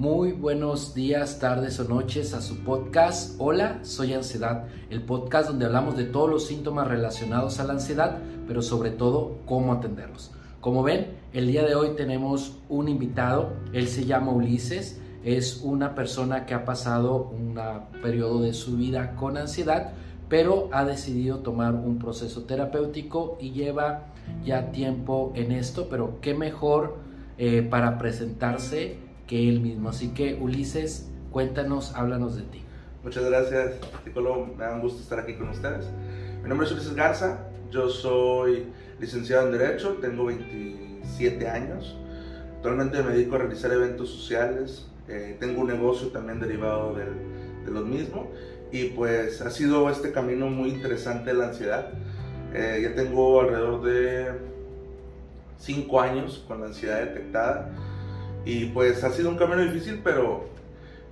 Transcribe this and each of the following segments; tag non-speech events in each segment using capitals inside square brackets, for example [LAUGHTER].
Muy buenos días, tardes o noches a su podcast. Hola, soy Ansiedad, el podcast donde hablamos de todos los síntomas relacionados a la ansiedad, pero sobre todo cómo atenderlos. Como ven, el día de hoy tenemos un invitado, él se llama Ulises, es una persona que ha pasado un periodo de su vida con ansiedad, pero ha decidido tomar un proceso terapéutico y lleva ya tiempo en esto, pero qué mejor eh, para presentarse que él mismo. Así que Ulises, cuéntanos, háblanos de ti. Muchas gracias, Ticolo. Me da un gusto estar aquí con ustedes. Mi nombre es Ulises Garza, yo soy licenciado en Derecho, tengo 27 años. Actualmente me dedico a realizar eventos sociales, eh, tengo un negocio también derivado de, de lo mismo y pues ha sido este camino muy interesante la ansiedad. Eh, ya tengo alrededor de 5 años con la ansiedad detectada y pues ha sido un camino difícil, pero,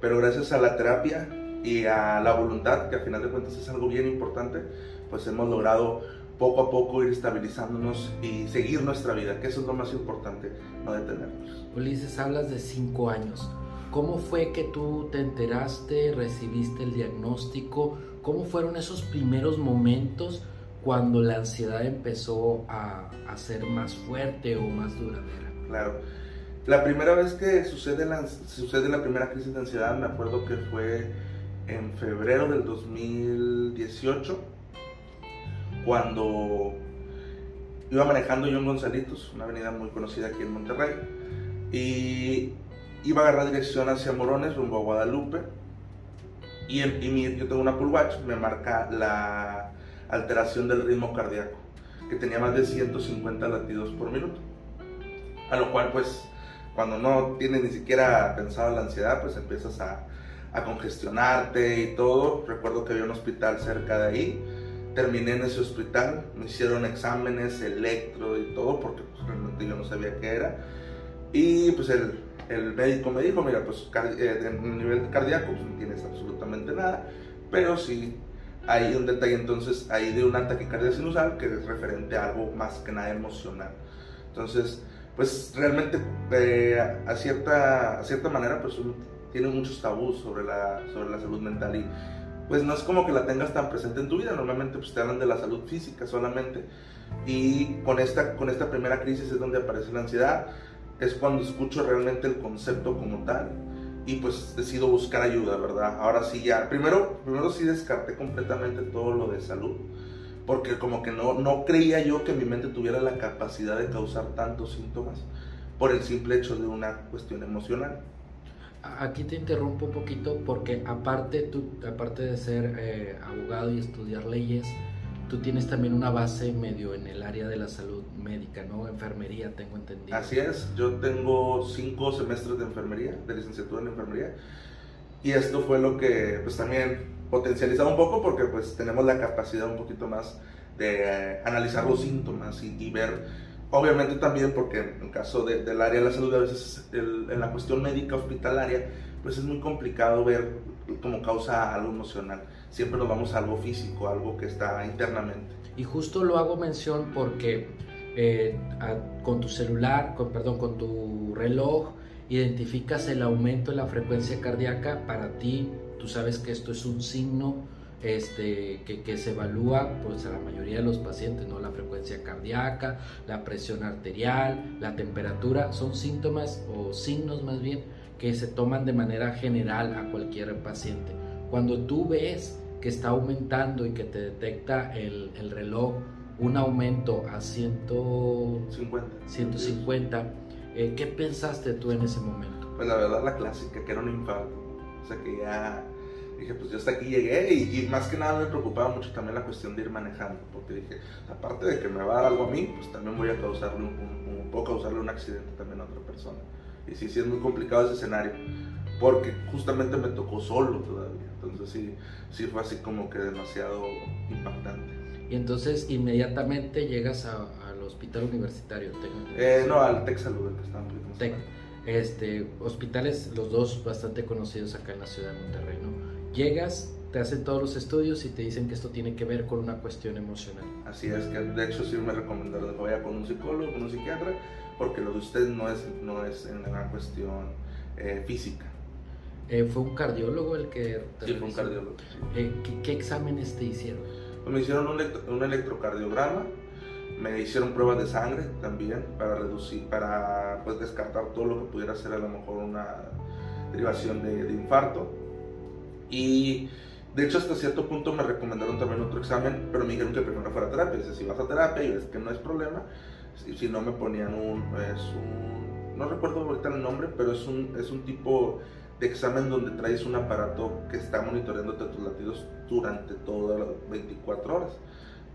pero gracias a la terapia y a la voluntad, que al final de cuentas es algo bien importante, pues hemos logrado poco a poco ir estabilizándonos y seguir nuestra vida, que eso es lo más importante, no detenernos. Ulises, hablas de 5 años. ¿Cómo fue que tú te enteraste, recibiste el diagnóstico? ¿Cómo fueron esos primeros momentos cuando la ansiedad empezó a, a ser más fuerte o más duradera? Claro. La primera vez que sucede la, sucede la primera crisis de ansiedad, me acuerdo que fue en febrero del 2018, cuando iba manejando yo en Gonzalitos, una avenida muy conocida aquí en Monterrey, y iba a agarrar dirección hacia Morones, rumbo a Guadalupe, y, yo tengo una Apple Watch, me marca la alteración del ritmo cardíaco, que tenía más de 150 latidos por minuto. A lo cual, pues, cuando no tienes ni siquiera pensado la ansiedad, pues empiezas a, a congestionarte y todo. Recuerdo que había un hospital cerca de ahí. Terminé en ese hospital, me hicieron exámenes, electro y todo, porque pues, realmente yo no sabía qué era. Y pues el, el médico me dijo, mira, pues eh, en nivel cardíaco pues, no tienes absolutamente nada, pero sí hay un detalle entonces ahí de un ataque cardíaco sinusal que es referente a algo más que nada emocional. Entonces, pues realmente eh, a, cierta, a cierta manera pues tiene muchos tabús sobre la, sobre la salud mental y pues no es como que la tengas tan presente en tu vida, normalmente pues te hablan de la salud física solamente y con esta, con esta primera crisis es donde aparece la ansiedad, es cuando escucho realmente el concepto como tal y pues decido buscar ayuda, ¿verdad? Ahora sí ya, primero, primero sí descarté completamente todo lo de salud, porque como que no, no creía yo que mi mente tuviera la capacidad de causar tantos síntomas por el simple hecho de una cuestión emocional. Aquí te interrumpo un poquito porque aparte, tú, aparte de ser eh, abogado y estudiar leyes, tú tienes también una base medio en el área de la salud médica, ¿no? Enfermería, tengo entendido. Así es, yo tengo cinco semestres de enfermería, de licenciatura en enfermería, y esto fue lo que pues también potencializado un poco porque pues tenemos la capacidad un poquito más de eh, analizar los síntomas y, ver, obviamente también porque en el caso del área de la salud a veces en la cuestión médica hospitalaria pues es muy complicado ver cómo causa algo emocional siempre nos vamos a algo físico, algo que está internamente. Y justo lo hago mención porque eh, con tu celular, con, perdón, con tu reloj, identificas el aumento en la frecuencia cardíaca. Para ti, tú sabes que esto es un signo este, que, que, se evalúa pues, a la mayoría de los pacientes, ¿no? la frecuencia cardíaca, la presión arterial, la temperatura, son síntomas o signos más bien que se toman de manera general a cualquier paciente. Cuando tú ves que está aumentando y que te detecta el, el reloj un aumento a 150, 150 eh, ¿qué pensaste tú en ese momento? Pues la verdad la clásica, que era un infarto. O sea que ya dije, pues yo hasta aquí llegué y, más que nada me preocupaba mucho también la cuestión de ir manejando, porque dije, aparte de que me va a dar algo a mí, pues también voy a causarle un, un, puedo causarle un accidente también a otra persona. Y sí, sí es muy complicado ese escenario porque justamente me tocó solo todavía. Entonces sí, sí fue así como que demasiado impactante. Y entonces inmediatamente llegas al hospital universitario. Eh, no, al Tec Salud, que está en Tec. Este, hospitales, los dos bastante conocidos acá en la ciudad de Monterrey, ¿no? Llegas, te hacen todos los estudios y te dicen que esto tiene que ver con una cuestión emocional. Así es, que de hecho sí me recomendaron que vaya con un psicólogo, con un psiquiatra, porque lo de usted no es, no es en una cuestión eh, física, Eh, ¿Fue un cardiólogo el que te Sí, fue un cardiólogo. Eh, ¿qué, exámenes te hicieron? Pues me hicieron un, un, electrocardiograma, me hicieron pruebas de sangre también para reducir, para pues, descartar todo lo que pudiera ser a lo mejor una derivación de, de infarto. Y de hecho, hasta cierto punto me recomendaron también otro examen, pero me dijeron que primero fuera terapia. Dice, si vas a terapia y ves que no es problema, si, si no me ponían un, es un, no recuerdo ahorita el nombre, pero es un, es un tipo de examen donde traes un aparato que está monitoreándote tus latidos durante todas las 24 horas.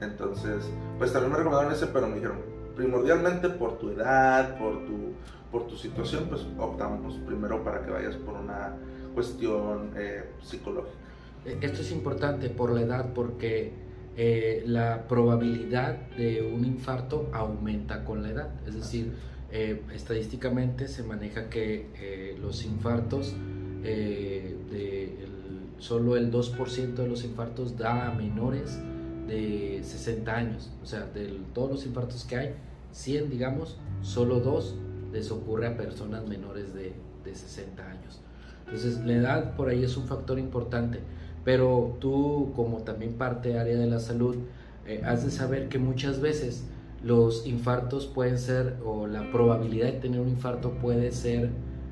Entonces, pues también me recomendaron ese, pero me dijeron, primordialmente por tu edad, por tu, por tu situación, pues optamos primero para que vayas por una cuestión eh, psicológica. E, esto es importante por la edad porque eh, la probabilidad de un infarto aumenta con la edad. Es decir, eh, estadísticamente se maneja que los infartos, de solo el 2% de los infartos da a menores de 60 años. O sea, de todos los infartos que hay, 100 digamos, solo 2 les ocurre a personas menores de, de 60 años. Entonces, la edad por ahí es un factor importante. Pero tú, como también parte área de la salud, eh, has de saber que muchas veces los infartos pueden ser, o la probabilidad de tener un infarto puede ser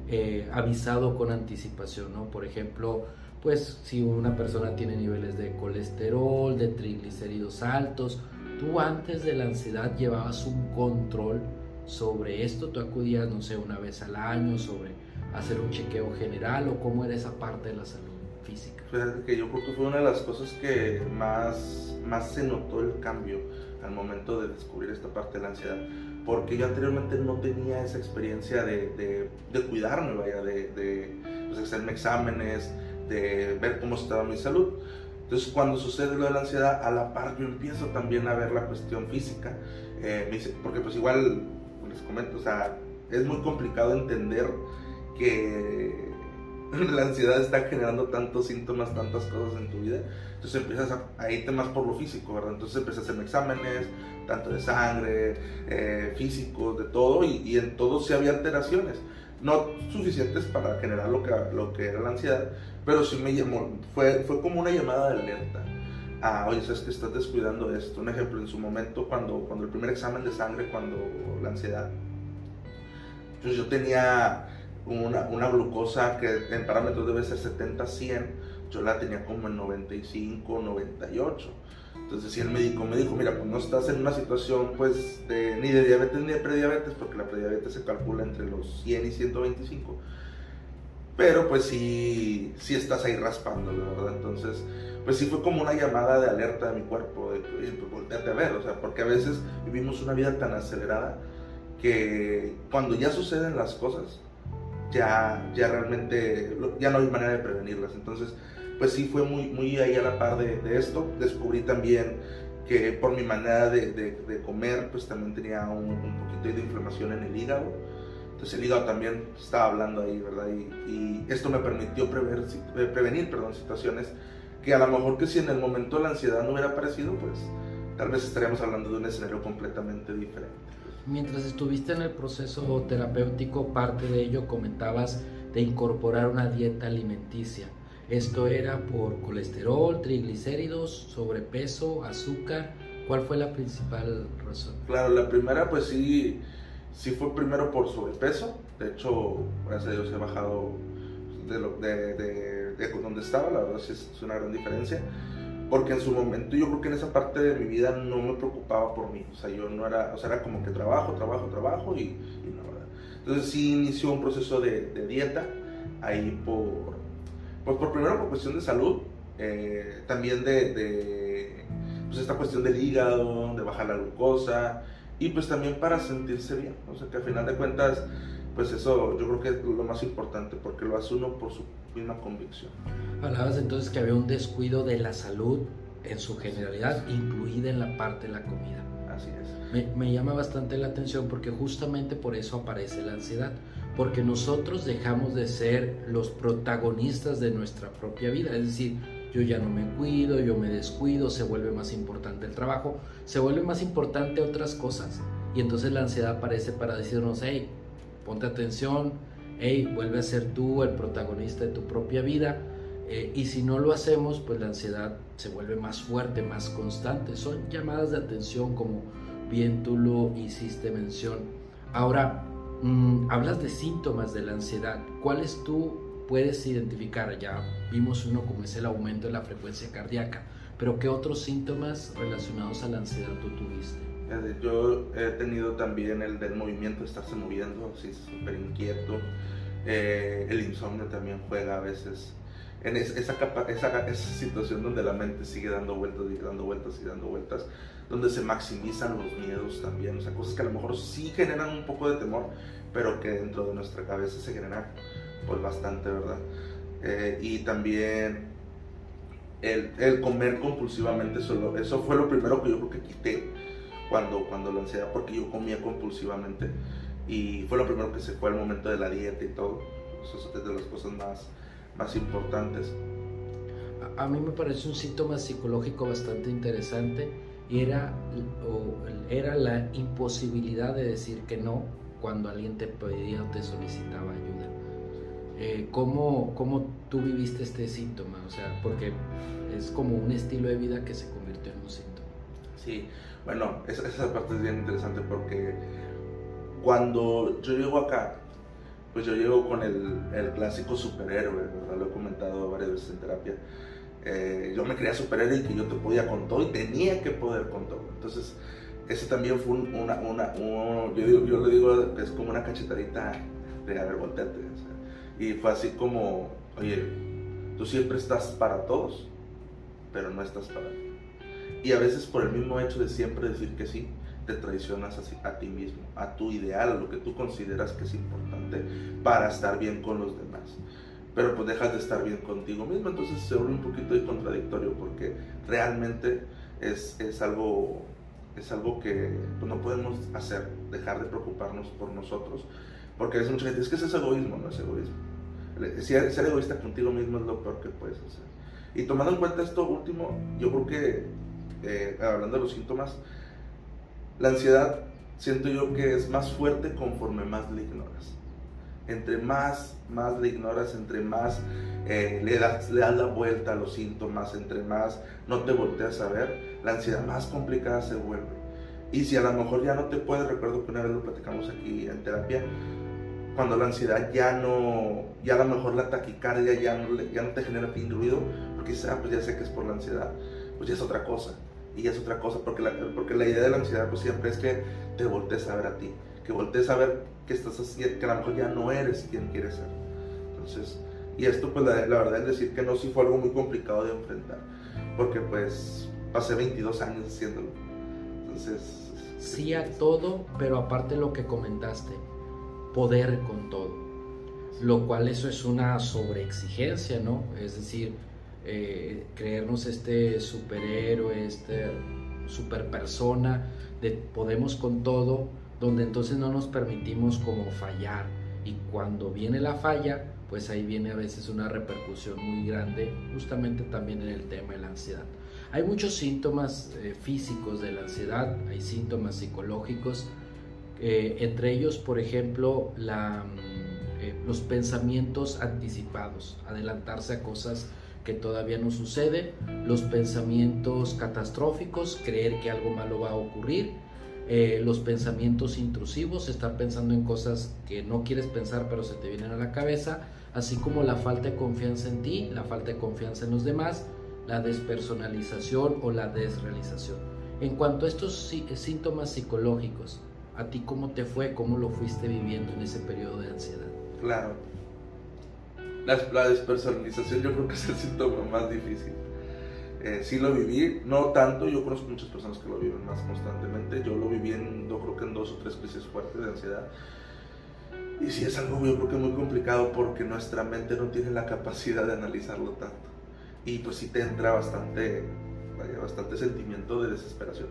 eh, avisado con anticipación, ¿no? Por ejemplo, pues si una persona tiene niveles de colesterol, de triglicéridos altos, tú antes de la ansiedad llevabas un control sobre esto, tú acudías, no sé, una vez al año sobre hacer un chequeo general o cómo era esa parte de la salud física. Fíjate que yo creo que fue una de las cosas que más, más se notó el cambio al momento de descubrir esta parte de la ansiedad, porque yo anteriormente no tenía esa experiencia de, de, cuidarme, vaya, de, de pues, hacerme exámenes, de ver cómo estaba mi salud. Entonces, cuando sucede lo de la ansiedad, a la par yo empiezo también a ver la cuestión física, eh, porque pues igual, les comento, o sea, es muy complicado entender que [LAUGHS] la ansiedad está generando tantos síntomas, tantas cosas en tu vida. Entonces empiezas a, irte más por lo físico, ¿verdad? Entonces empiezas a hacer exámenes, tanto de sangre, eh, físicos, de todo, y, y en todo sí había alteraciones no suficientes para generar lo que, lo que era la ansiedad, pero sí me llamó, fue, fue como una llamada de alerta. Ah, oye, sabes que estás descuidando esto. Un ejemplo, en su momento, cuando, cuando el primer examen de sangre, cuando la ansiedad, pues yo tenía una, una glucosa que en parámetros debe ser 70-100, yo la tenía como en 95-98 entonces, si el médico me dijo, mira, pues no estás en una situación pues de, ni de diabetes ni de prediabetes, porque la prediabetes se calcula entre los 100 y 125, pero pues sí, sí estás ahí raspando, ¿verdad? Entonces, pues sí fue como una llamada de alerta de mi cuerpo, de, pues volteate a ver, o sea, porque a veces vivimos una vida tan acelerada que cuando ya suceden las cosas, ya, ya realmente, ya no hay manera de prevenirlas. Entonces, pues sí fue muy, muy ahí a la par de, de esto. Descubrí también que por mi manera de, de, comer, pues también tenía un, un, poquito de inflamación en el hígado. Entonces el hígado también estaba hablando ahí, ¿verdad? Y, y esto me permitió prever, eh, prevenir perdón, situaciones que a lo mejor que si en el momento la ansiedad no hubiera aparecido, pues tal vez estaríamos hablando de un escenario completamente diferente. Mientras estuviste en el proceso terapéutico, parte de ello comentabas de incorporar una dieta alimenticia. Esto era por colesterol, triglicéridos, sobrepeso, azúcar. ¿Cuál fue la principal razón? Claro, la primera pues sí, sí fue primero por sobrepeso. De hecho, gracias a Dios he bajado de, donde estaba, la verdad es una gran diferencia. Porque en su momento yo creo que en esa parte de mi vida no me preocupaba por mí. O sea, yo no era, o sea, era como que trabajo, trabajo, trabajo y, y no, ¿verdad? Entonces sí inició un proceso de dieta ahí por pues por primero por cuestión de salud, eh, también de, de pues esta cuestión del hígado, de bajar la glucosa y pues también para sentirse bien. O sea que al final de cuentas, pues eso yo creo que es lo más importante porque lo hace uno por su misma convicción. Hablabas entonces que había un descuido de la salud en su generalidad, incluida en la parte de la comida. Así es. Me, me llama bastante la atención porque justamente por eso aparece la ansiedad porque nosotros dejamos de ser los protagonistas de nuestra propia vida. Es decir, yo ya no me cuido, yo me descuido, se vuelve más importante el trabajo, se vuelve más importante otras cosas. Y entonces la ansiedad aparece para decirnos, hey, ponte atención, hey, vuelve a ser tú el protagonista de tu propia vida. Eh, y si no lo hacemos, pues la ansiedad se vuelve más fuerte, más constante. Son llamadas de atención como bien tú lo hiciste mención. Ahora, mm, hablas de síntomas de la ansiedad. ¿Cuáles tú puedes identificar? Ya vimos uno como es el aumento de la frecuencia cardíaca, pero ¿qué otros síntomas relacionados a la ansiedad tú tuviste? Yo he tenido también el del movimiento, estarse moviendo, así súper inquieto. Eh, el insomnio también juega a veces en esa, esa, esa, situación donde la mente sigue dando vueltas y dando vueltas y dando vueltas, donde se maximizan los miedos también, o sea, cosas que a lo mejor sí generan un poco de temor, pero que dentro de nuestra cabeza se generan pues bastante, ¿verdad? Eh, y también el, comer compulsivamente, solo, eso fue lo primero que yo creo que quité cuando, cuando lo ansiedad, porque yo comía compulsivamente y fue lo primero que se fue al momento de la dieta y todo, eso es de las cosas más más importantes. A, mí me parece un síntoma psicológico bastante interesante era, era la imposibilidad de decir que no cuando alguien te pedía o te solicitaba ayuda. Eh, ¿cómo, ¿Cómo tú viviste este síntoma? O sea, porque es como un estilo de vida que se convirtió en un síntoma. Sí, bueno, esa, esa parte es bien interesante porque cuando yo llego acá, pues yo llego con el, el clásico superhéroe, ¿verdad? Lo he comentado varias veces en terapia. Eh, yo me creía superhéroe y que yo te podía con todo y tenía que poder con todo. Entonces, ese también fue una, yo, yo le digo es como una cachetadita de haber volteate. y fue así como, oye, tú siempre estás para todos, pero no estás para ti. Y a veces por el mismo hecho de siempre decir que sí, te traicionas a, a ti mismo, a tu ideal, a lo que tú consideras que es importante para estar bien con los demás. Pero pues dejas de estar bien contigo mismo, entonces se vuelve un poquito contradictorio porque realmente es, es algo es algo que pues, no podemos hacer, dejar de preocuparnos por nosotros, porque veces mucha gente es que eso es egoísmo, no es egoísmo. Ser, ser egoísta contigo mismo es lo peor que puedes hacer. Y tomando en cuenta esto último, yo creo que, eh, hablando de los síntomas, la ansiedad siento yo que es más fuerte conforme más la ignoras. Entre más, más la ignoras, entre más eh, le, das, le das la vuelta a los síntomas, entre más no te volteas a ver, la ansiedad más complicada se vuelve. Y si a lo mejor ya no te puedes, recuerdo que una vez lo platicamos aquí en terapia, cuando la ansiedad ya no, ya a lo mejor la taquicardia ya no, ya no te genera fin ruido, porque ah, pues ya sé que es por la ansiedad, pues ya es otra cosa y es otra cosa, porque la, porque la idea de la ansiedad pues siempre es que te voltees a ver a ti, que voltees a ver estás que a lo mejor ya no eres quien quieres ser. Entonces, y esto pues la, la, verdad es decir que no, sí fue algo muy complicado de enfrentar, porque pues pasé 22 años haciéndolo. Entonces... Sí a todo, pero aparte lo que comentaste, poder con todo, lo cual eso es una sobreexigencia, ¿no? Es decir, eh, creernos este superhéroe, este super persona, de podemos con todo, donde entonces no nos permitimos como fallar. Y cuando viene la falla, pues ahí viene a veces una repercusión muy grande, justamente también en el tema de la ansiedad. Hay muchos síntomas eh, físicos de la ansiedad, hay síntomas psicológicos, eh, entre ellos, por ejemplo, mm, los pensamientos anticipados, adelantarse a cosas que todavía no sucede, los pensamientos catastróficos, creer que algo malo va a ocurrir, eh, los pensamientos intrusivos, estar pensando en cosas que no quieres pensar pero se te vienen a la cabeza, así como la falta de confianza en ti, la falta de confianza en los demás, la despersonalización o la desrealización. En cuanto a estos síntomas psicológicos, ¿a ti cómo te fue? ¿Cómo lo fuiste viviendo en ese periodo de ansiedad? Claro, la, la, despersonalización yo creo que es el síntoma más difícil. Eh, sí lo viví, no tanto, yo conozco muchas personas que lo viven más constantemente, yo lo viví en, yo creo que en dos o tres crisis fuertes de ansiedad. Y sí es algo yo creo que muy complicado porque nuestra mente no tiene la capacidad de analizarlo tanto. Y pues sí te entra bastante, bastante sentimiento de desesperación.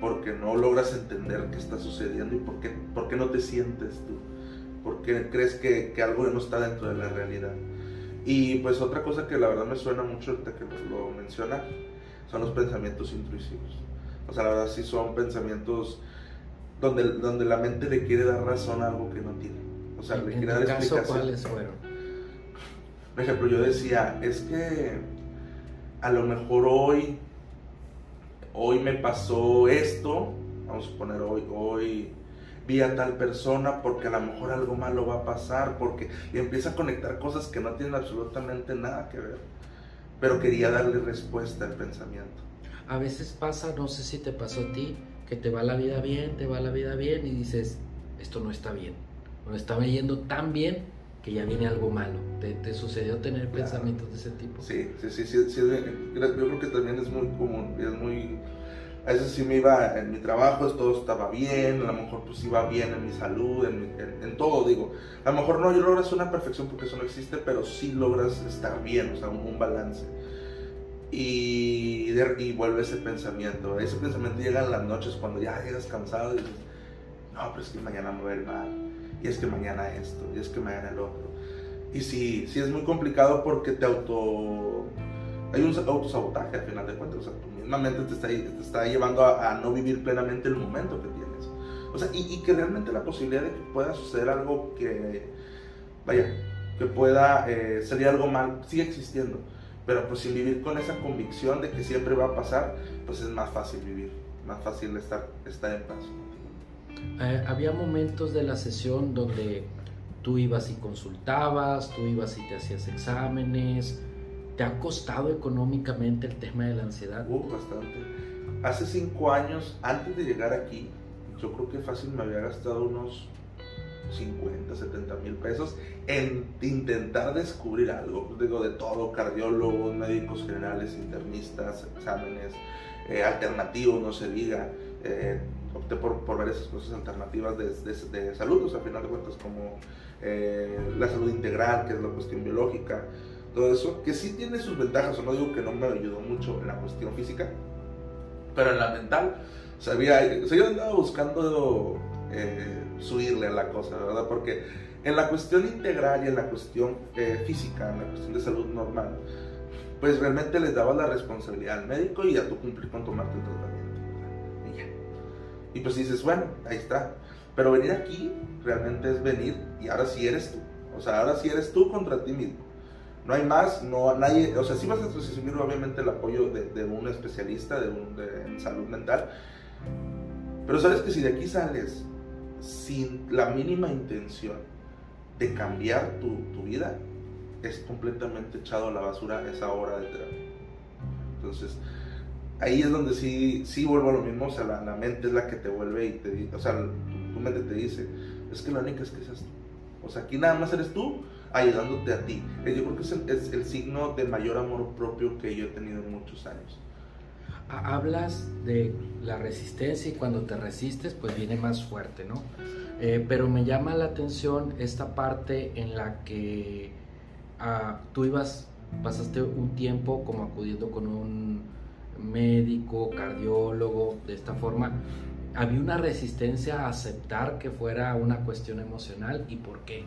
Porque no logras entender qué está sucediendo y por qué, por qué no te sientes tú porque crees que, que, algo no está dentro de la realidad. Y pues otra cosa que la verdad me suena mucho ahorita que lo, menciona, son los pensamientos intrusivos. O sea, la verdad sí son pensamientos donde, donde la mente le quiere dar razón a algo que no tiene. O sea, le ¿En quería tu dar caso explicación. cuáles fueron? Por ejemplo, yo decía, es que a lo mejor hoy, hoy me pasó esto, vamos a suponer hoy, hoy vi a tal persona porque a lo mejor algo malo va a pasar, porque y empieza a conectar cosas que no tienen absolutamente nada que ver, pero quería darle respuesta al pensamiento. A veces pasa, no sé si te pasó a ti, que te va la vida bien, te va la vida bien y dices, esto no está bien. O está yendo tan bien que ya viene algo malo. ¿Te, te sucedió tener Claro. pensamientos de ese tipo? Sí, sí, sí, sí, sí, yo creo que también es muy común, es muy... A veces sí me iba en mi trabajo, todo estaba bien, a lo mejor pues iba bien en mi salud, en, todo, digo. A lo mejor no logras una perfección porque eso no existe, pero sí logras estar bien, o sea, un, balance. Y, de- y vuelve ese pensamiento. Ese pensamiento llega en las noches cuando ya llegas cansado y dices, no, pero es que mañana me va a ir mal, y es que mañana esto, y es que mañana el otro. Y sí, sí es muy complicado porque te auto... Hay un autosabotaje al final de cuentas. O sea, tu misma mente te está, te está llevando a, a no vivir plenamente el momento que tienes. O sea, y, y que realmente la posibilidad de que pueda suceder algo que... Vaya, que pueda eh, salir algo mal, sigue existiendo. Pero pues sin vivir con esa convicción de que siempre va a pasar, pues es más fácil vivir. Más fácil estar, estar en paz. Eh, había momentos de la sesión donde tú ibas y consultabas, tú ibas y te hacías exámenes. ¿Te ha costado económicamente el tema de la ansiedad? Uh, bastante. Hace cinco años, antes de llegar aquí, yo creo que fácil me había gastado unos 50, 70 mil pesos en intentar descubrir algo. Digo, de todo, cardiólogos, médicos generales, internistas, exámenes, eh, alternativos, no se diga. Eh, opté por, por varias cosas alternativas de, de, de salud, o sea, a final de cuentas, como eh, la salud integral, que es la cuestión biológica, todo eso, que sí tiene sus ventajas, o no digo que no me ayudó mucho en la cuestión física, pero en la mental, sabía, o sea, yo andaba buscando eh, subirle a la cosa, ¿verdad? Porque en la cuestión integral y en la cuestión eh, física, en la cuestión de salud normal, pues realmente les daba la responsabilidad al médico y a tú cumplir con tomarte el tratamiento. Y ya. Y pues dices, bueno, ahí está. Pero venir aquí realmente es venir y ahora sí eres tú. O sea, ahora sí eres tú contra ti mismo. No hay más, no nadie, o sea, sí vas a recibir obviamente el apoyo de, de un especialista de, un, de en salud mental, pero sabes que si de aquí sales sin la mínima intención de cambiar tu, tu vida, es completamente echado a la basura esa hora de terapia. Entonces, ahí es donde sí, sí vuelvo a lo mismo, o sea, la, la mente es la que te vuelve y te o sea, tu, tu mente te dice, es que la única es que seas tú. O sea, aquí nada más eres tú ayudándote a ti. Eh, Yo creo que es el, es el signo de mayor amor propio que yo he tenido en muchos años. Ha- Hablas de la resistencia y cuando te resistes pues viene más fuerte, ¿no? Eh, pero me llama la atención esta parte en la que ah, tú ibas, pasaste un tiempo como acudiendo con un médico, cardiólogo, de esta forma. ¿Había una resistencia a aceptar que fuera una cuestión emocional y por qué?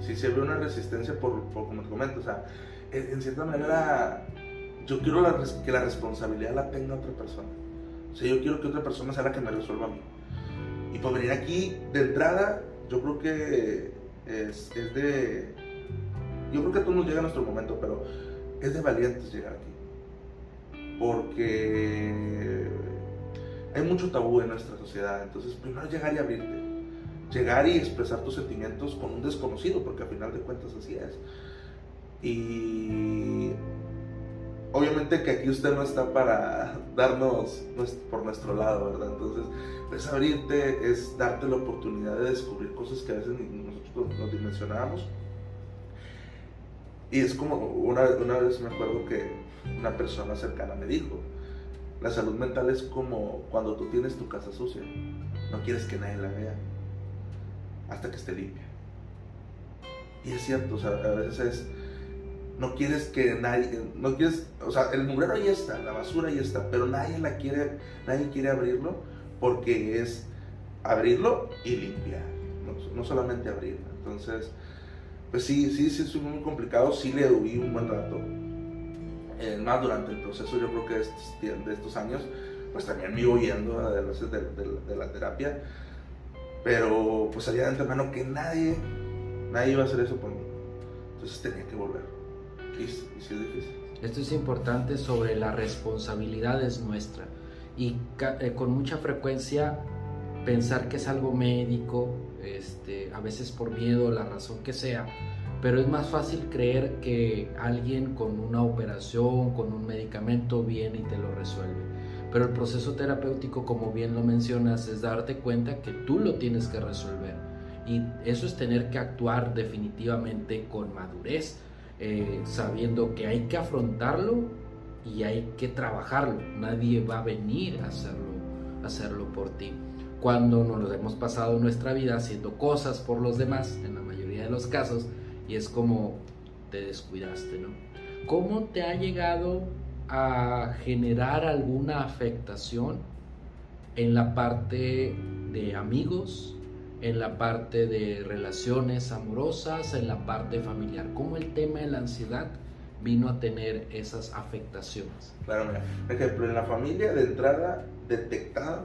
Si se ve una resistencia por, por como te comento, o sea, en, cierta manera yo quiero la que la responsabilidad la tenga otra persona. O sea, yo quiero que otra persona sea la que me resuelva a mí. Y por venir aquí de entrada, yo creo que es, es de... Yo creo que a todos nos llega nuestro momento, pero es de valientes llegar aquí. Porque hay mucho tabú en nuestra sociedad. Entonces, primero llegar y abrirte llegar y expresar tus sentimientos con un desconocido, porque al final de cuentas así es. Y obviamente que aquí usted no está para [LAUGHS] darnos por nuestro lado, ¿verdad? Entonces, pues abrirte es darte la oportunidad de descubrir cosas que a veces nosotros nos dimensionábamos. Y es como, una, una vez me acuerdo que una persona cercana me dijo, la salud mental es como cuando tú tienes tu casa sucia, no quieres que nadie la vea hasta que esté limpia. Y es cierto, o sea, a veces es, no quieres que nadie, no quieres, o sea, el mugrero ahí está, la basura ahí está, pero nadie la quiere, nadie quiere abrirlo porque es abrirlo y limpiar, no, no solamente abrirlo. Entonces, pues sí, sí, sí, es muy complicado, sí le huí un buen rato. Eh, más durante el proceso, yo creo que de estos, de estos años, pues también me iba huyendo a veces de la terapia, pero pues sabía de antemano que nadie Nadie iba a hacer eso por mí. Entonces tenía que volver. Y, y es difícil. Esto es importante sobre la responsabilidad es nuestra. Y eh, con mucha frecuencia pensar que es algo médico, este, a veces por miedo, la razón que sea, pero es más fácil creer que alguien con una operación, con un medicamento viene y te lo resuelve. Pero el proceso terapéutico, como bien lo mencionas, es darte cuenta que tú lo tienes que resolver. Y eso es tener que actuar definitivamente con madurez, eh, sabiendo que hay que afrontarlo y hay que trabajarlo. Nadie va a venir a hacerlo, hacerlo por ti cuando nos hemos pasado nuestra vida haciendo cosas por los demás, en la mayoría de los casos, y es como te descuidaste, ¿no? ¿Cómo te ha llegado a generar alguna afectación en la parte de amigos, en la parte de relaciones amorosas, en la parte familiar? ¿Cómo el tema de la ansiedad vino a tener esas afectaciones? Claro, mira, por ejemplo, en la familia de entrada detectada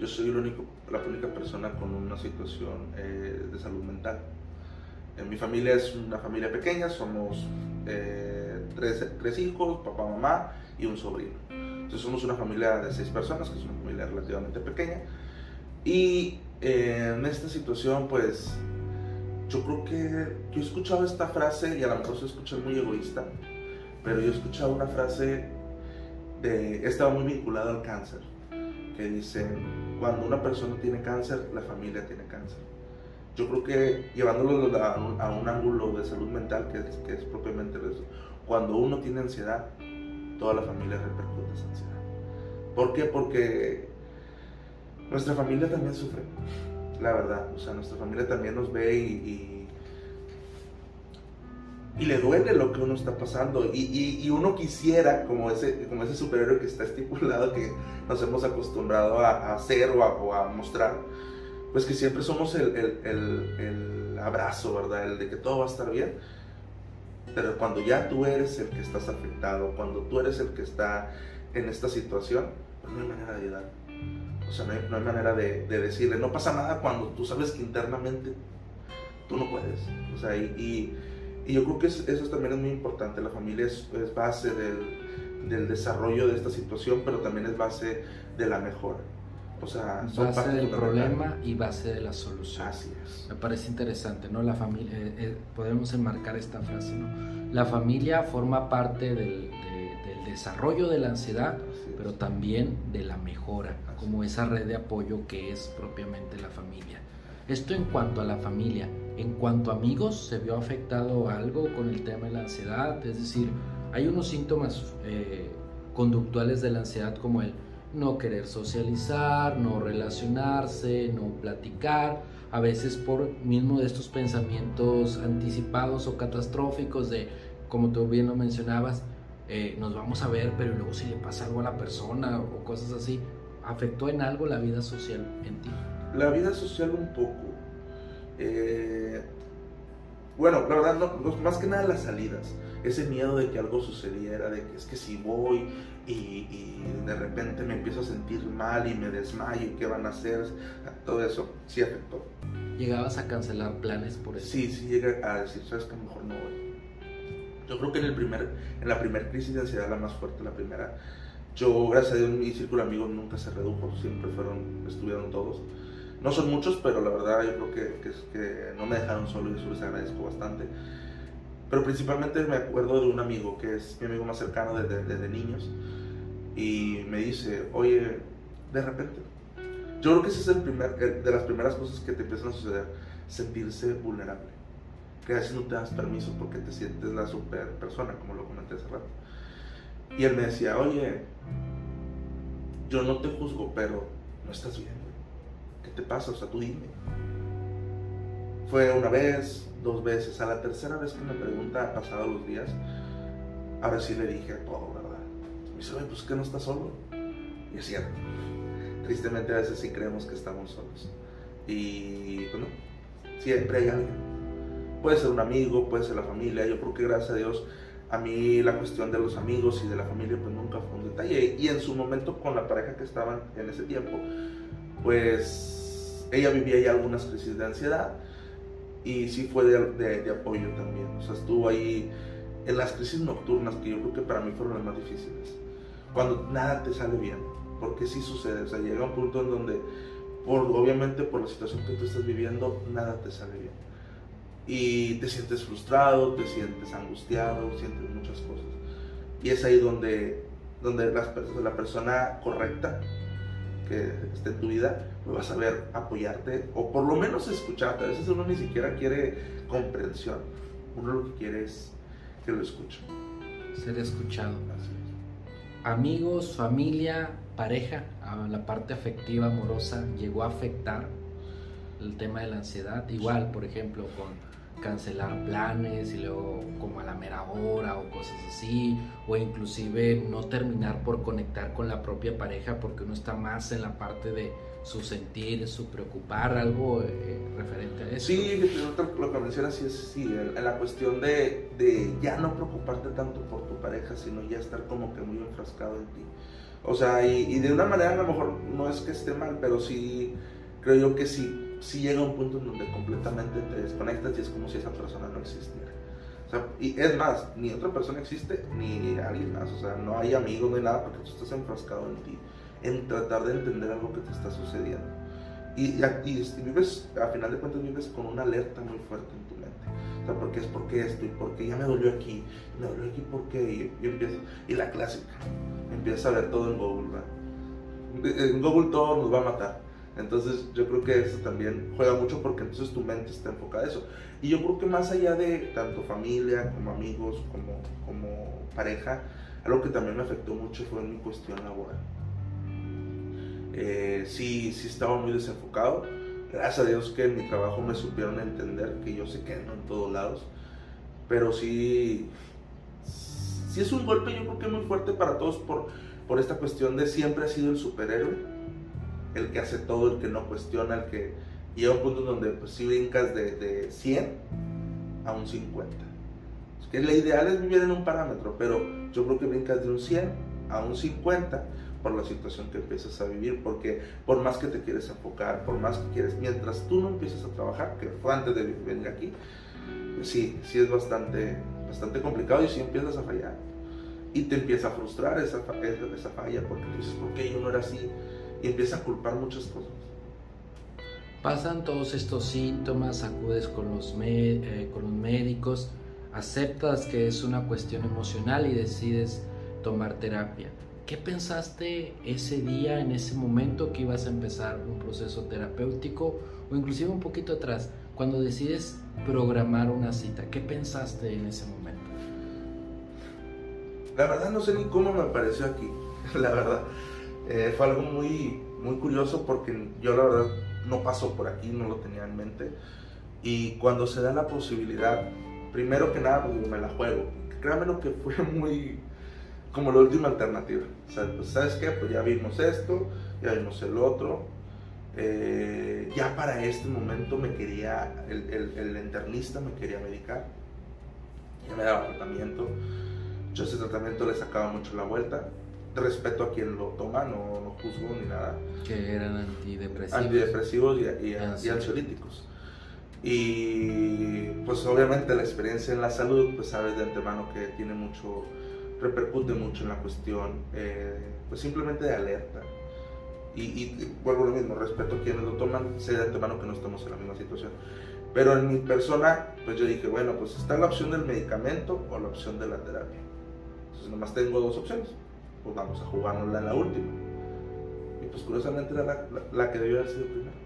yo soy el único, la única persona con una situación eh, de salud mental. En mi familia es una familia pequeña, somos eh, tres, tres, hijos, papá, mamá y un sobrino. Entonces somos una familia de seis personas, que es una familia relativamente pequeña. Y eh, en esta situación, pues, yo creo que yo he escuchado esta frase, y a lo mejor se escucha muy egoísta, pero yo he escuchado una frase de, estaba muy vinculada al cáncer que dicen, cuando una persona tiene cáncer, la familia tiene cáncer. Yo creo que llevándolo a un, ángulo de salud mental, que es, que es propiamente eso, cuando uno tiene ansiedad, toda la familia repercute esa ansiedad. ¿Por qué? Porque nuestra familia también sufre, la verdad. O sea, nuestra familia también nos ve y y le duele lo que uno está pasando. Y, y, uno quisiera, como ese, como ese superhéroe que está [LAUGHS] estipulado, que nos hemos acostumbrado a, hacer o a, mostrar, pues que siempre somos el, el, el, abrazo, ¿verdad? El de que todo va a estar bien. Pero cuando ya tú eres el que estás afectado, cuando tú eres el que está en esta situación, pues no hay manera de ayudar. O sea, no hay, no hay manera de, de, decirle, no pasa nada cuando tú sabes que internamente tú no puedes. O sea, y yo creo que eso también es muy importante. La familia es, base del, desarrollo de esta situación, pero también es base de la mejora. O sea, son base del problema y base de la solución. Así es. Me parece interesante, ¿no? La familia, eh, eh, podemos enmarcar esta frase, ¿no? La familia forma parte del, del desarrollo de la ansiedad, pero también de la mejora, como esa red de apoyo que es propiamente la familia. Esto en cuanto a la familia. En cuanto a amigos, ¿se vio afectado algo con el tema de la ansiedad? Es decir, hay unos síntomas eh, conductuales de la ansiedad como el no querer socializar, no relacionarse, no platicar, a veces por mismo de estos pensamientos anticipados o catastróficos de, como tú bien lo mencionabas, eh, nos vamos a ver, pero luego si le pasa algo a la persona o cosas así, ¿afectó en algo la vida social en ti? La vida social un poco. Eh, bueno, la verdad, no, más que nada las salidas. Ese miedo de que algo sucediera, de que es que si voy y, de repente me empiezo a sentir mal y me desmayo, ¿qué van a hacer? Todo eso sí afectó. ¿Llegabas a cancelar planes por eso? Sí, sí llegué a decir, sabes que mejor no voy. Yo creo que en, el primer, en la primera crisis de ansiedad, la más fuerte, la primera, yo, gracias a Dios, mi círculo de amigos nunca se redujo, siempre fueron, estuvieron todos no son muchos, pero la verdad yo creo que, que, no me dejaron solo y eso les agradezco bastante. Pero principalmente me acuerdo de un amigo que es mi amigo más cercano desde, desde niños y me dice, oye, de repente, yo creo que esa es el primer, de las primeras cosas que te empiezan a suceder, sentirse vulnerable. Que a veces no te das permiso porque te sientes la super persona, como lo comenté hace rato. Y él me decía, oye, yo no te juzgo, pero no estás bien. ¿Qué te pasa? O sea, tú dime. Fue una vez, dos veces. A la tercera vez que me pregunta, pasado los días, ahora sí le dije todo, ¿verdad? Me dice, oye, pues que no estás solo. Y es cierto. Tristemente a veces sí creemos que estamos solos. Y bueno, siempre hay alguien. Puede ser un amigo, puede ser la familia. Yo creo que gracias a Dios a mí la cuestión de los amigos y de la familia pues nunca fue un detalle. Y en su momento con la pareja que estaban en ese tiempo, pues ella vivía ya algunas crisis de ansiedad y sí fue de, apoyo también. O sea, estuvo ahí en las crisis nocturnas, que yo creo que para mí fueron las más difíciles. Cuando nada te sale bien, porque sí sucede. O sea, llega un punto en donde, por, obviamente por la situación que tú estás viviendo, nada te sale bien. Y te sientes frustrado, te sientes angustiado, sientes muchas cosas. Y es ahí donde, donde la, la persona correcta que esté en tu vida, pues va a saber apoyarte o por lo menos escucharte. A veces uno ni siquiera quiere comprensión, uno lo que quiere es que lo escuche. Ser escuchado. Amigos, familia, pareja, la parte afectiva, amorosa, llegó a afectar el tema de la ansiedad. Igual, por ejemplo, con cancelar planes y luego como a la mera hora o cosas así, o inclusive no terminar por conectar con la propia pareja porque uno está más en la parte de su sentir, su preocupar, algo eh, referente a eso. Sí, lo que mencionas es sí, la cuestión de, de, ya no preocuparte tanto por tu pareja, sino ya estar como que muy enfrascado en ti. O sea, y de una manera a lo mejor no es que esté mal, pero sí creo yo que sí si llega un punto en donde completamente te desconectas y es como si esa persona no existiera. O sea, y es más, ni otra persona existe, ni alguien más. O sea, no hay amigos, no hay nada, porque tú estás enfrascado en ti, en tratar de entender algo que te está sucediendo. Y, y, vives, a final de cuentas, vives con una alerta muy fuerte en tu mente. O sea, ¿por qué es por qué esto? ¿Y por qué ya me dolió aquí? ¿Me dolió aquí por qué? Y, y, y la clásica, empieza a ver todo en Google, ¿verdad? En Google todo nos va a matar entonces yo creo que eso también juega mucho porque entonces tu mente está enfocada a eso. Y yo creo que más allá de tanto familia como amigos como, como pareja, algo que también me afectó mucho fue mi cuestión laboral. Eh, sí, sí estaba muy desenfocado. Gracias a Dios que en mi trabajo me supieron entender, que yo sé que no en todos lados, pero sí, sí es un golpe yo creo que muy fuerte para todos por, por esta cuestión de siempre ha sido el superhéroe el que hace todo, el que no cuestiona, el que llega a un punto donde pues sí brincas de, de 100 a un 50. Es que la ideal es vivir en un parámetro, pero yo creo que brincas de un 100 a un 50 por la situación que empiezas a vivir, porque por más que te quieres enfocar, por más que quieres, mientras tú no empieces a trabajar, que fue antes de venir aquí, pues sí, sí es bastante, bastante complicado y sí empiezas a fallar. Y te empieza a frustrar esa, esa, esa falla, porque dices, ¿por qué yo no era así? Y empieza a culpar muchas cosas. Pasan todos estos síntomas, acudes con los, eh, con los médicos, aceptas que es una cuestión emocional y decides tomar terapia. ¿Qué pensaste ese día, en ese momento que ibas a empezar un proceso terapéutico o inclusive un poquito atrás, cuando decides programar una cita? ¿Qué pensaste en ese momento? La verdad no sé ni cómo me apareció aquí, [LAUGHS] la verdad. Eh, fue algo muy, muy curioso porque yo la verdad no pasó por aquí, no lo tenía en mente. Y cuando se da la posibilidad, primero que nada, pues, me la juego. Créanme lo que fue [LAUGHS] muy como la última alternativa. Pues, ¿sabes qué? Pues ya vimos esto, ya vimos el otro. Eh, ya para este momento me quería, el, internista me quería medicar. Ya me daba tratamiento. Yo ese tratamiento le sacaba mucho la vuelta respeto a quien lo toma, no, no juzgo ni nada. Que eran antidepresivos. Antidepresivos y, y, ansiolíticos. Y pues obviamente la experiencia en la salud, pues sabes de antemano que tiene mucho, repercute mucho en la cuestión, eh, pues simplemente de alerta. Y, y, vuelvo a lo mismo, respeto a quienes lo toman, sé de antemano que no estamos en la misma situación. Pero en mi persona, pues yo dije, bueno, pues está la opción del medicamento o la opción de la terapia. Entonces nomás tengo dos opciones pues vamos a jugárnosla en la última. Y pues curiosamente era la, que debió haber sido primero.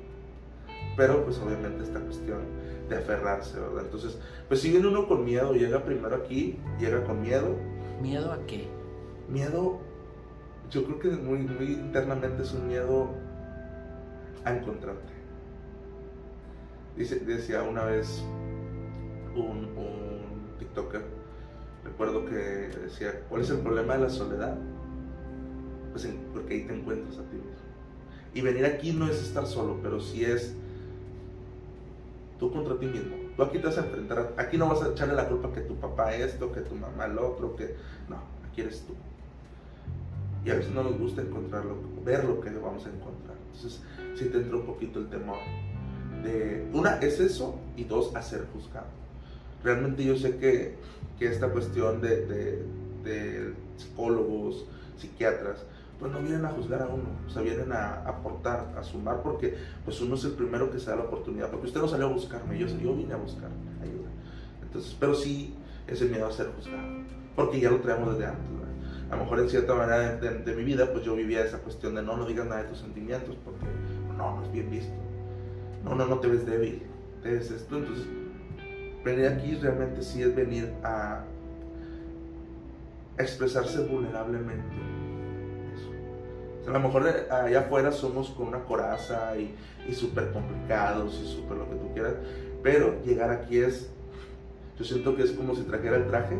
Pero pues obviamente esta cuestión de aferrarse, ¿verdad? Entonces, pues si viene uno con miedo, llega primero aquí, llega con miedo. ¿Miedo a qué? Miedo, yo creo que muy, muy internamente es un miedo a encontrarte. Dice, decía una vez un, un TikToker, recuerdo que decía, ¿cuál es el problema de la soledad? Pues porque ahí te encuentras a ti mismo. Y venir aquí no es estar solo, pero sí es tú contra ti mismo. Tú aquí te vas a enfrentar, aquí no vas a echarle la culpa que tu papá esto, que tu mamá el otro, que no, aquí eres tú. Y a veces no nos gusta encontrarlo, ver lo que vamos a encontrar. Entonces, sí te entra un poquito el temor. de, una, es eso, y dos, a ser juzgado. Realmente yo sé que, que esta cuestión de, de, de, psicólogos, psiquiatras, pues no vienen a juzgar a uno, o sea, vienen a aportar, a sumar, porque pues uno es el primero que se da la oportunidad, porque usted no salió a buscarme, yo, yo vine a buscar ayuda. Entonces, pero sí, ese miedo a ser juzgado, porque ya lo traemos desde antes, A lo mejor en cierta manera de, de, mi vida, pues yo vivía esa cuestión de no, no digas nada de tus sentimientos, porque no, no es bien visto. No, no, no te ves débil, te ves esto. Entonces, venir aquí realmente sí es venir a expresarse vulnerablemente. A lo mejor allá afuera somos con una coraza y, y súper complicados y súper lo que tú quieras, pero llegar aquí es yo siento que es como si trajera el traje,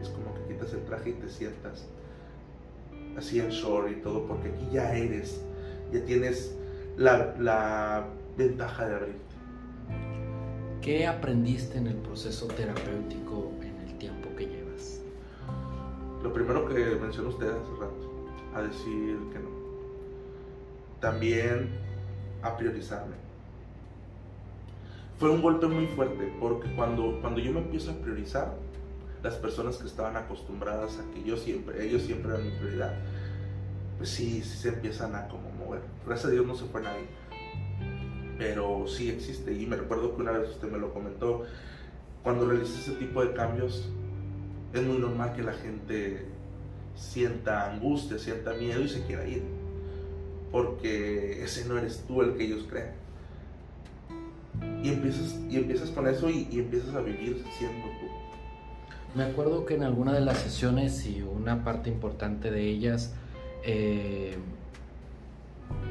es como que quitas el traje y te sientas así en short y todo, porque aquí ya eres, ya tienes la, la ventaja de abrirte. ¿Qué aprendiste en el proceso terapéutico en el tiempo que llevas? Lo primero que mencionó usted hace rato, a decir que no. También a priorizarme fue un golpe muy fuerte porque cuando, cuando yo me empiezo a priorizar, las personas que estaban acostumbradas a que yo siempre, ellos siempre eran mi prioridad, pues sí, sí se empiezan a como mover. Gracias a Dios no se fue nadie, pero sí existe. Y me recuerdo que una vez usted me lo comentó, cuando realizas ese tipo de cambios, es muy normal que la gente sienta angustia, sienta miedo y se quiera ir, porque ese no eres tú el que ellos creen. Y empiezas, y empiezas con eso y, empiezas a vivir siendo tú. Me acuerdo que en alguna de las sesiones y una parte importante de ellas eh,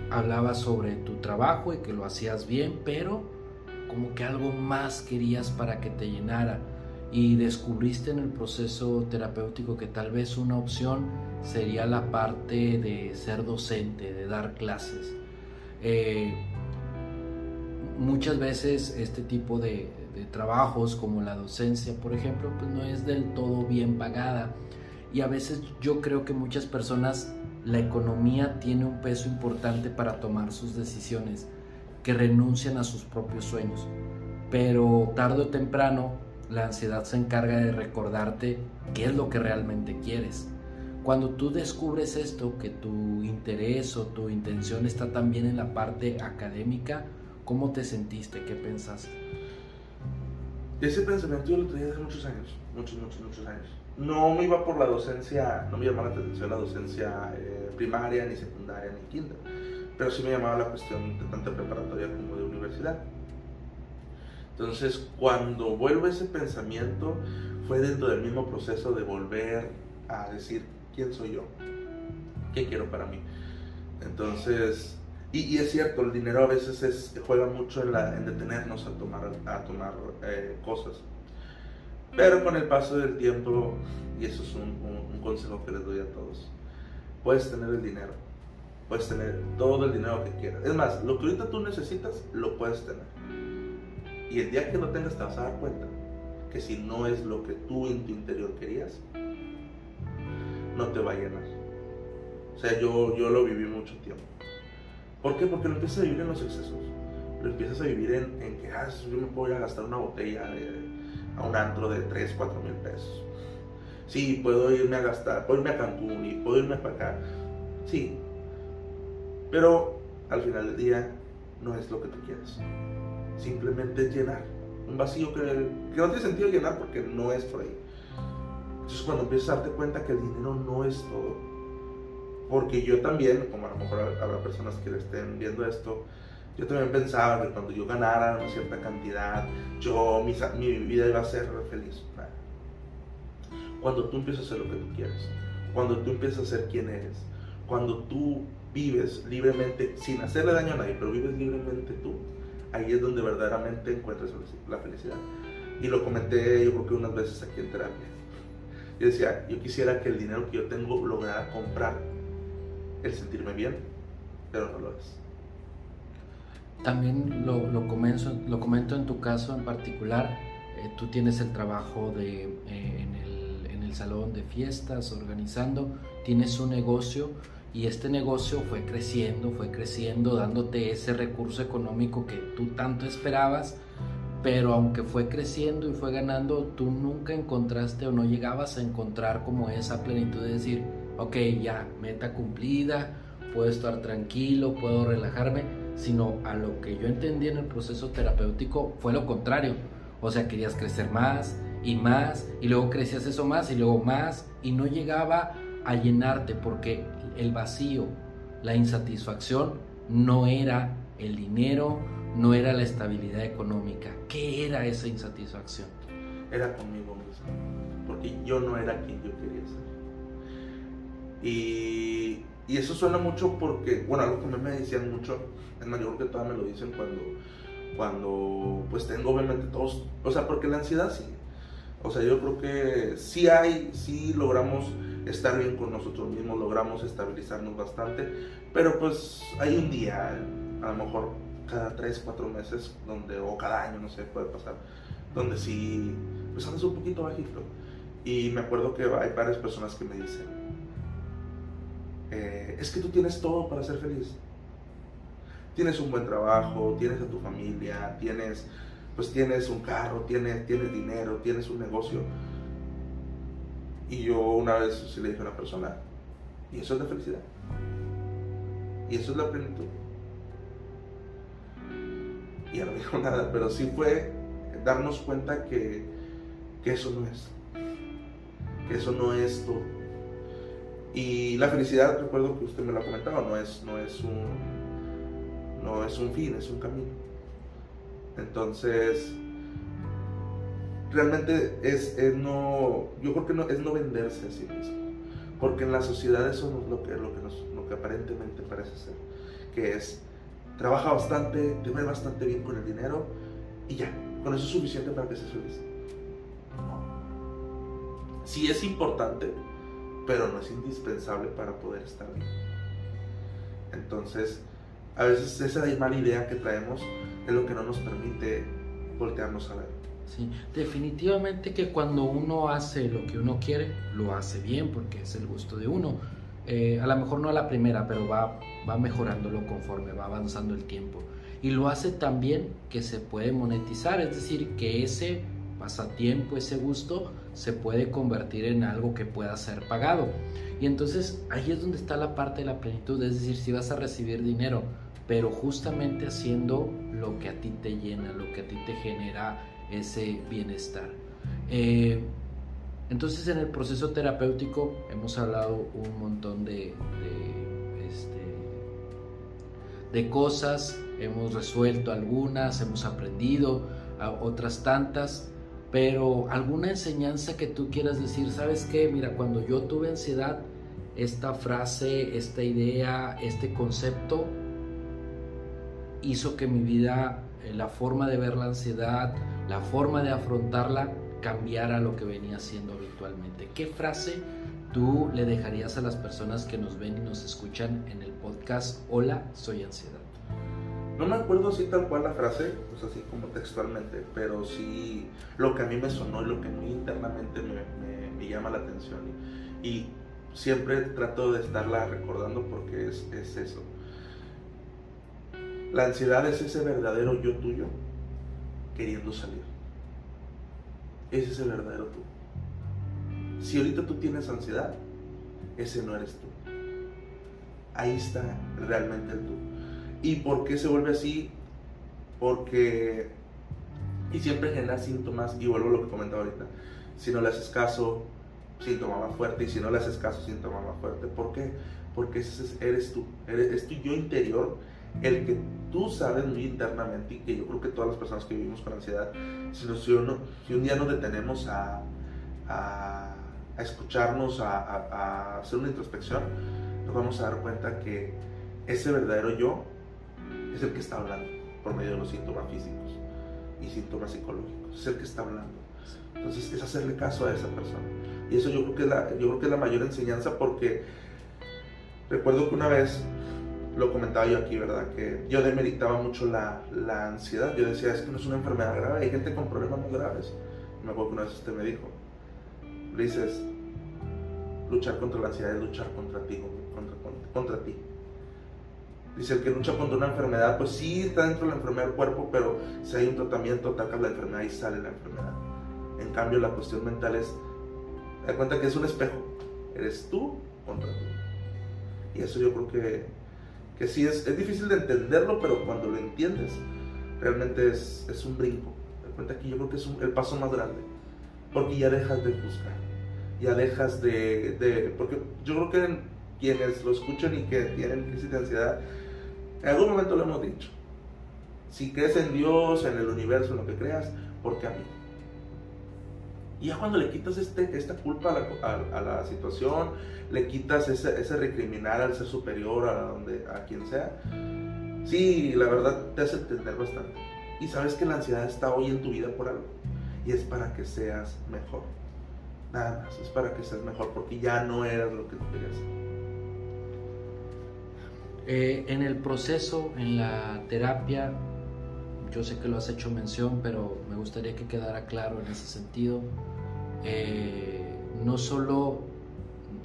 hablaba sobre tu trabajo y que lo hacías bien, pero como que algo más querías para que te llenara y descubriste en el proceso terapéutico que tal vez una opción sería la parte de ser docente, de dar clases. Eh, muchas veces este tipo de, trabajos como la docencia, por ejemplo, pues no es del todo bien pagada. Y a veces yo creo que muchas personas la economía tiene un peso importante para tomar sus decisiones, que renuncian a sus propios sueños. Pero tarde o temprano la ansiedad se encarga de recordarte qué es lo que realmente quieres. Cuando tú descubres esto, que tu interés o tu intención está también en la parte académica, ¿Cómo te sentiste? ¿Qué pensaste? Ese pensamiento yo lo tenía hace muchos años, muchos, muchos, muchos años. No me iba por la docencia, no me llamaba la atención la docencia eh, primaria, ni secundaria, ni quinta, pero sí me llamaba la cuestión de tanto preparatoria como de universidad. Entonces, cuando vuelvo ese pensamiento, fue dentro del mismo proceso de volver a decir, ¿quién soy yo? ¿Qué quiero para mí? Entonces, y, es cierto, el dinero a veces es, juega mucho en, la, en detenernos a tomar, a tomar eh, cosas. Pero con el paso del tiempo, y eso es un, un, consejo que les doy a todos, puedes tener el dinero, puedes tener todo el dinero que quieras. Es más, lo que ahorita tú necesitas, lo puedes tener. Y el día que lo tengas te vas a dar cuenta que si no es lo que tú en tu interior querías, no te va a llenar. O sea, yo, yo lo viví mucho tiempo. ¿Por qué? Porque lo empiezas a vivir en los excesos. Lo empiezas a vivir en, en que, ah, yo me puedo ir a gastar una botella a un antro de 3, 4 mil pesos. Sí, puedo irme a gastar, puedo irme a Cancún y puedo irme para acá. Sí. Pero al final del día no es lo que tú quieres. Simplemente es llenar. Un vacío que, que no tiene sentido llenar porque no es por ahí. Entonces cuando empiezas a darte cuenta que el dinero no es todo, porque yo también, como a lo mejor habrá personas que estén viendo esto, yo también pensaba que cuando yo ganara una cierta cantidad, yo, mi, mi vida iba a ser feliz. Cuando tú empiezas a hacer lo que tú quieres, cuando tú empiezas a ser quien eres, cuando tú vives libremente, sin hacerle daño a nadie, pero vives libremente tú, ahí es donde verdaderamente encuentras la felicidad. Y lo comenté yo creo que unas veces aquí en terapia. Yo decía, yo quisiera que el dinero que yo tengo lograra comprar el sentirme bien, pero no lo es. También lo, lo, comento, lo comento en tu caso en particular, eh, tú tienes el trabajo de, eh, en, el, en, el, salón de fiestas, organizando, tienes un negocio y este negocio fue creciendo, fue creciendo, dándote ese recurso económico que tú tanto esperabas, pero aunque fue creciendo y fue ganando, tú nunca encontraste o no llegabas a encontrar como esa plenitud de decir, ok, ya, meta cumplida, puedo estar tranquilo, puedo relajarme, sino a lo que yo entendí en el proceso terapéutico fue lo contrario. O sea, querías crecer más y más, y luego crecías eso más y luego más, y no llegaba a llenarte porque el vacío, la insatisfacción no era el dinero, no era la estabilidad económica. ¿Qué era esa insatisfacción? Era conmigo mismo, porque yo no era quien yo quería ser. Y, y eso suena mucho porque, bueno, algo que a mí me decían mucho, es mayor que todavía me lo dicen cuando, cuando pues tengo obviamente todos, o sea, porque la ansiedad sí, o sea, yo creo que sí hay, sí logramos estar bien con nosotros mismos, logramos estabilizarnos bastante, pero pues hay un día, a lo mejor cada 3, 4 meses, donde, o cada año, no sé, puede pasar, donde sí, pues andas un poquito bajito. Y me acuerdo que hay varias personas que me dicen, eh, es que tú tienes todo para ser feliz. Tienes un buen trabajo, tienes a tu familia, tienes, pues tienes un carro, tienes, tienes dinero, tienes un negocio y yo una vez sí le dije a una persona, y eso es la felicidad. Y eso es la plenitud. Y no dijo [LAUGHS] nada, pero sí fue darnos cuenta que, que eso no es. Que eso no es todo. Y la felicidad, recuerdo que usted me lo ha comentado, no es, no es no es un fin, es un camino. Entonces, realmente es, no, yo creo que no, es no venderse a sí mismo. Porque en la sociedad eso no es lo que, lo que, nos, lo que aparentemente parece ser. Que es, trabaja bastante, te ve bastante bien con el dinero y ya, con eso es suficiente para que seas feliz. Sí es importante, pero no es indispensable para poder estar bien. Entonces, a veces esa mala idea que traemos es lo que no nos permite voltearnos a ver. Definitivamente que cuando uno hace lo que uno quiere, lo hace bien porque es el gusto de uno. Eh, a lo mejor no a la primera, pero va, va mejorándolo conforme va avanzando el tiempo. Y lo hace también que se puede monetizar, es decir, que ese pasatiempo, ese gusto, se puede convertir en algo que pueda ser pagado. Y entonces ahí es donde está la parte de la plenitud, es decir, si vas a recibir dinero, pero justamente haciendo lo que a ti te llena, lo que a ti te genera ese bienestar. Eh, entonces en el proceso terapéutico hemos hablado un montón de, este, de cosas, hemos resuelto algunas, hemos aprendido otras tantas, pero alguna enseñanza que tú quieras decir, ¿sabes qué? Mira, cuando yo tuve ansiedad, esta frase, esta idea, este concepto hizo que mi vida, la forma de ver la ansiedad, la forma de afrontarla cambiara lo que venía siendo habitualmente. ¿Qué frase tú le dejarías a las personas que nos ven y nos escuchan en el podcast Hola, soy ansiedad? No me acuerdo así tal cual la frase, pues así como textualmente, pero sí lo que a mí me sonó y lo que muy internamente me, llama la atención. Y, siempre trato de estarla recordando porque es eso. La ansiedad es ese verdadero yo tuyo queriendo salir. Ese es el verdadero tú. Si ahorita tú tienes ansiedad, ese no eres tú. Ahí está realmente el tú. ¿Y por qué se vuelve así? Porque... Y siempre genera síntomas, y vuelvo a lo que comentaba ahorita. Si no le haces caso, síntoma más fuerte, y si no le haces caso, síntoma más fuerte. ¿Por qué? Porque ese eres tú, eres, es tu yo interior el que tú sabes muy internamente y que yo creo que todas las personas que vivimos con ansiedad, si, si, un día nos detenemos a, a, escucharnos, a, a, hacer una introspección, nos vamos a dar cuenta que ese verdadero yo es el que está hablando por medio de los síntomas físicos y síntomas psicológicos, es el que está hablando. Entonces es hacerle caso a esa persona. Y eso yo creo que es la, yo creo que es la mayor enseñanza porque recuerdo que una vez lo comentaba yo aquí, ¿verdad? Que yo demeritaba mucho la, la, ansiedad. Yo decía, es que no es una enfermedad grave, hay gente con problemas muy graves. me acuerdo que una vez usted me dijo, dices, luchar contra la ansiedad es luchar contra ti, contra, contra, contra ti. Dice, el que lucha contra una enfermedad, pues sí está dentro de la enfermedad del cuerpo, pero si hay un tratamiento, atacas la enfermedad y sale la enfermedad. En cambio, la cuestión mental es, da cuenta que es un espejo. Eres tú contra tú. Y eso yo creo que, que sí es, es difícil de entenderlo, pero cuando lo entiendes, realmente es, es un brinco. Da cuenta que yo creo que es el paso más grande. Porque ya dejas de juzgar. Ya dejas de, de... Porque yo creo que quienes lo escuchan y que tienen crisis de ansiedad, en algún momento lo hemos dicho. Si crees en Dios, en el universo, en lo que creas, ¿por qué a mí? Y ya cuando le quitas este, esta culpa a la, situación, le quitas ese, ese, recriminar al ser superior, a, donde, a quien sea, sí, la verdad te hace entender bastante. Y sabes que la ansiedad está hoy en tu vida por algo. Y es para que seas mejor. Nada más, es para que seas mejor, porque ya no eras lo que tú querías. Eh, en el proceso, en la terapia, yo sé que lo has hecho mención, pero me gustaría que quedara claro en ese sentido. Eh, no solo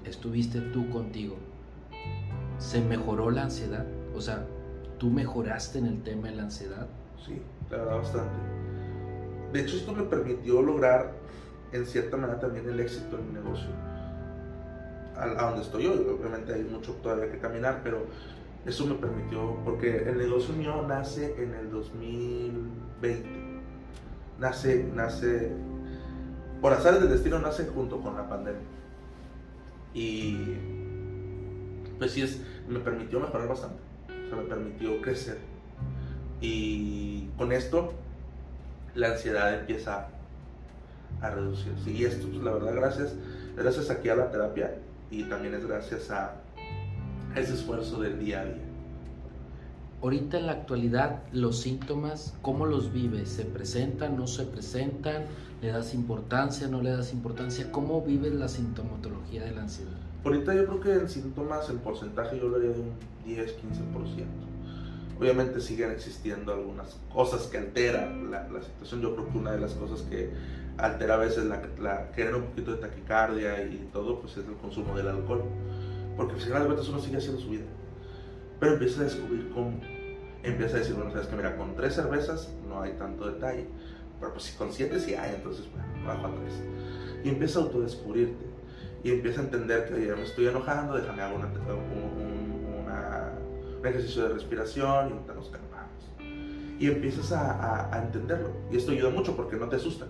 estuviste tú contigo, se mejoró la ansiedad, o sea, tú mejoraste en el tema de la ansiedad. Sí, la verdad bastante. De hecho, esto me permitió lograr en cierta manera también el éxito en mi negocio. A, a donde estoy hoy, obviamente hay mucho todavía que caminar, pero eso me permitió, porque el negocio mío nace en el 2020. Nace, nace, por azar del destino, nace junto con la pandemia. Y pues sí, es, me permitió mejorar bastante. O sea, me permitió crecer. Y con esto, la ansiedad empieza a reducirse. Y esto, pues, la verdad, gracias, gracias aquí a la terapia y también es gracias a ese esfuerzo del día a día. Ahorita en la actualidad, los síntomas, ¿cómo los vives? ¿Se presentan, no se presentan? ¿Le das importancia, no le das importancia? ¿Cómo vives la sintomatología de la ansiedad? Ahorita yo creo que en síntomas, el porcentaje yo lo haría de un 10-15%. Obviamente siguen existiendo algunas cosas que alteran la, situación. Yo creo que una de las cosas que altera a veces la, la genera un poquito de taquicardia y todo, pues es el consumo del alcohol. Porque al final de cuentas uno sigue haciendo su vida. Pero empieza a descubrir cómo. Empieza a decir, bueno, sabes que mira, con tres cervezas no hay tanto detalle. Pero pues si con siete sí hay, entonces bueno, bajo a tres. Y empieza a autodescubrirte. Y empieza a entender que ya me estoy enojando, déjame hacer un, un, ejercicio de respiración y nos calmamos. Y empiezas a, a entenderlo. Y esto ayuda mucho porque no te asusta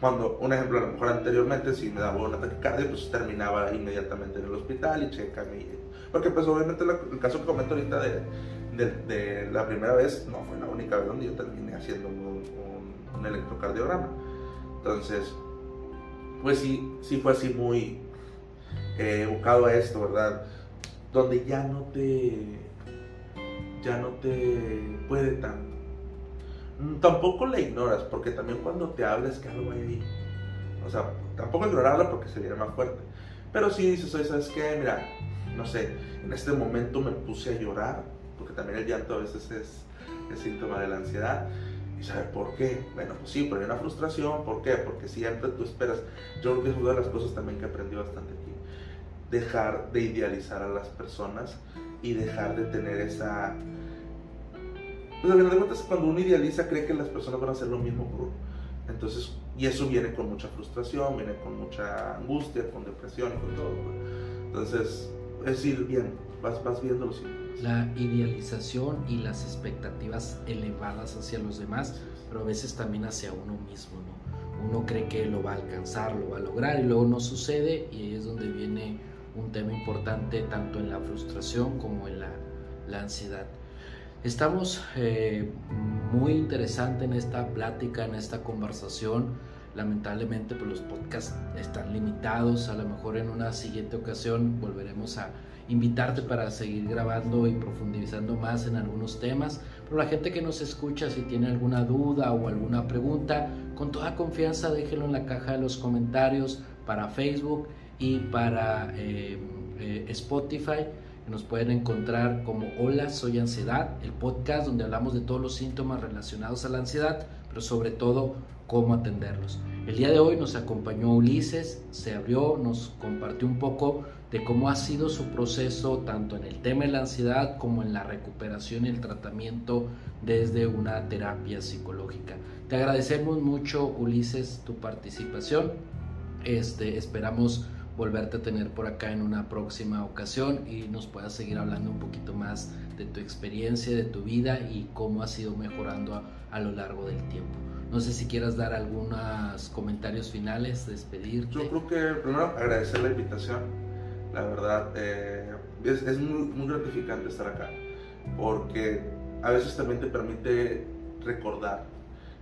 cuando, un ejemplo, a lo mejor anteriormente, si me daba una taquicardia, pues terminaba inmediatamente en el hospital y checame. Porque, pues, obviamente, el caso que comento ahorita de, de, la primera vez no fue la única vez donde yo terminé haciendo un, electrocardiograma. Entonces, pues sí, sí fue así muy eh, evocado a esto, ¿verdad? Donde ya no te. ya no te puede tanto tampoco la ignoras, porque también cuando te hablas que algo hay ahí. O sea, tampoco ignorarla porque sería más fuerte. Pero sí dices, oye, ¿sabes qué? Mira, no sé, en este momento me puse a llorar, porque también el llanto a veces es, es síntoma de la ansiedad. ¿Y sabes por qué? Bueno, pues sí, pero hay una frustración. ¿Por qué? Porque siempre tú esperas. Yo creo que es una de las cosas también que aprendí bastante aquí. Dejar de idealizar a las personas y dejar de tener esa pues a final de cuentas, cuando uno idealiza, cree que las personas van a hacer lo mismo por uno. Entonces, y eso viene con mucha frustración, viene con mucha angustia, con depresión con todo. Entonces, es ir bien, vas, vas viendo los síntomas. La idealización y las expectativas elevadas hacia los demás, pero a veces también hacia uno mismo, ¿no? Uno cree que lo va a alcanzar, lo va a lograr y luego no sucede y ahí es donde viene un tema importante tanto en la frustración como en la, la ansiedad. Estamos eh, muy interesantes en esta plática, en esta conversación. Lamentablemente pues, los podcasts están limitados. A lo mejor en una siguiente ocasión volveremos a invitarte para seguir grabando y profundizando más en algunos temas. Pero la gente que nos escucha, si tiene alguna duda o alguna pregunta, con toda confianza déjenlo en la caja de los comentarios para Facebook y para eh, eh, Spotify nos pueden encontrar como Hola, soy ansiedad, el podcast donde hablamos de todos los síntomas relacionados a la ansiedad, pero sobre todo cómo atenderlos. El día de hoy nos acompañó Ulises, se abrió, nos compartió un poco de cómo ha sido su proceso tanto en el tema de la ansiedad como en la recuperación y el tratamiento desde una terapia psicológica. Te agradecemos mucho Ulises tu participación. Este, esperamos volverte a tener por acá en una próxima ocasión y nos puedas seguir hablando un poquito más de tu experiencia, de tu vida y cómo has ido mejorando a, a lo largo del tiempo. No sé si quieras dar algunos comentarios finales, despedirte. Yo creo que primero agradecer la invitación. La verdad, eh, es, es muy, muy, gratificante estar acá, porque a veces también te permite recordar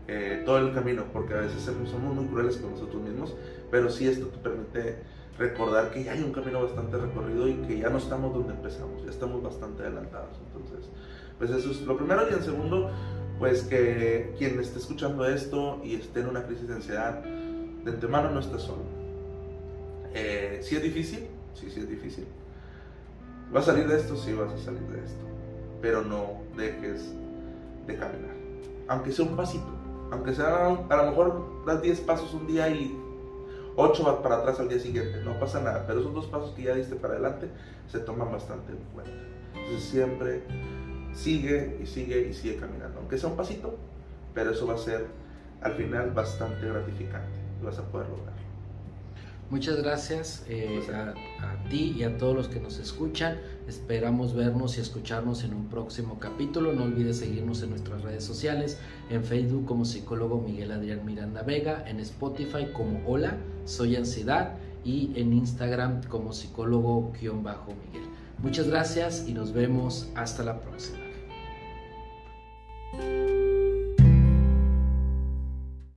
eh, todo el camino, porque a veces somos muy crueles con nosotros mismos, pero sí esto te permite recordar que ya hay un camino bastante recorrido y que ya no estamos donde empezamos, ya estamos bastante adelantados. Entonces, pues eso es lo primero. Y en segundo, pues que quien esté escuchando esto y esté en una crisis de ansiedad, de antemano no está solo. Eh, si es difícil, sí, sí es difícil. ¿Vas a salir de esto? Sí, vas a salir de esto. Pero no dejes de caminar. Aunque sea un pasito. Aunque sea, a lo mejor das 10 pasos un día y 8 para atrás al día siguiente. No pasa nada. Pero esos dos pasos que ya diste para adelante se toman bastante en cuenta. Entonces siempre sigue y sigue y sigue caminando, aunque sea un pasito, pero eso va a ser al final bastante gratificante y vas a poder lograrlo. Muchas gracias eh, a, a, ti y a todos los que nos escuchan. Esperamos vernos y escucharnos en un próximo capítulo. No olvides seguirnos en nuestras redes sociales, en Facebook como psicólogo Miguel Adrián Miranda Vega, en Spotify como Hola, soy Ansiedad y en Instagram como psicólogo-miguel. Muchas gracias y nos vemos hasta la próxima.